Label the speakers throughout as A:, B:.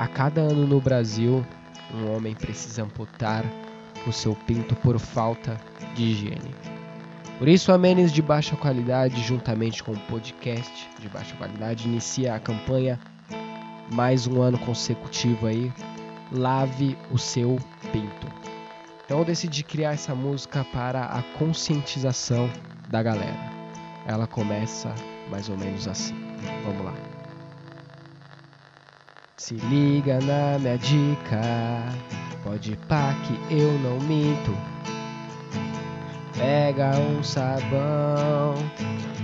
A: A cada ano no Brasil, um homem precisa amputar o seu pinto por falta de higiene. Por isso, a Menes de baixa qualidade, juntamente com o podcast de baixa qualidade, inicia a campanha mais um ano consecutivo aí, lave o seu pinto. Então eu decidi criar essa música para a conscientização da galera. Ela começa mais ou menos assim. Vamos lá. Se liga na minha dica, pode pá que eu não minto. Pega um sabão,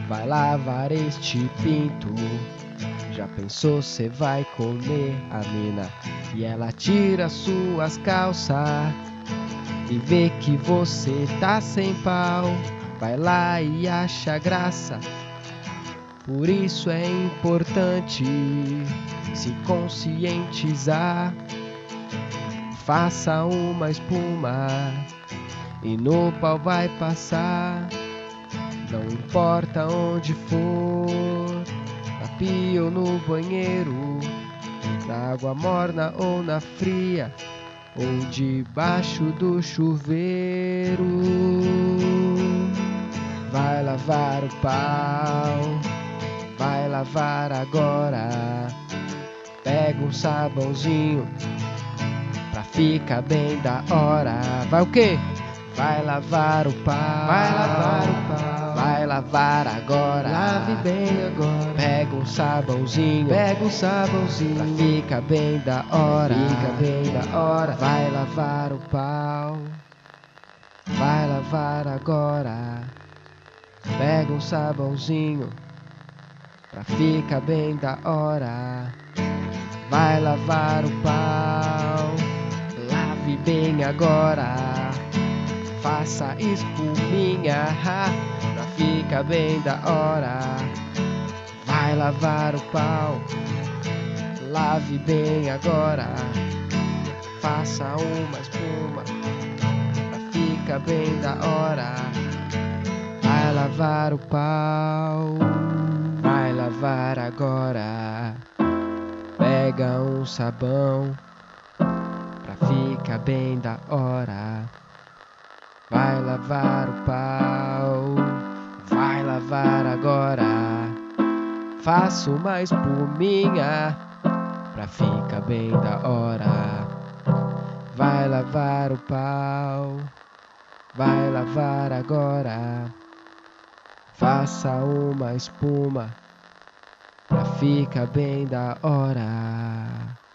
A: vai lavar este pinto. Já pensou cê vai comer a mina e ela tira suas calças e vê que você tá sem pau, vai lá e acha graça. Por isso é importante se conscientizar. Faça uma espuma e no pau vai passar. Não importa onde for, na pia ou no banheiro, na água morna ou na fria, ou debaixo do chuveiro. Vai lavar o pau, lavar agora. Pega um sabãozinho pra ficar bem da hora. Vai o quê? Vai lavar o pau,
B: vai lavar o pau,
A: vai lavar agora.
B: Lave bem agora.
A: Pega um sabãozinho,
B: pega um sabãozinho,
A: pra ficar bem da hora.
B: Fica bem da hora.
A: Vai lavar o pau, vai lavar agora. Pega um sabãozinho, pra ficar bem da hora. Vai lavar o pau, lave bem agora faça espuminha pra ficar bem da hora. Vai lavar o pau, lave bem agora. Faça uma espuma pra ficar bem da hora. Vai lavar o pau, lavar agora. Pega um sabão pra ficar bem da hora. Vai lavar o pau, vai lavar agora. Faça uma espuminha pra ficar bem da hora. Vai lavar o pau, vai lavar agora. Faça uma espuma pra ficar bem da hora.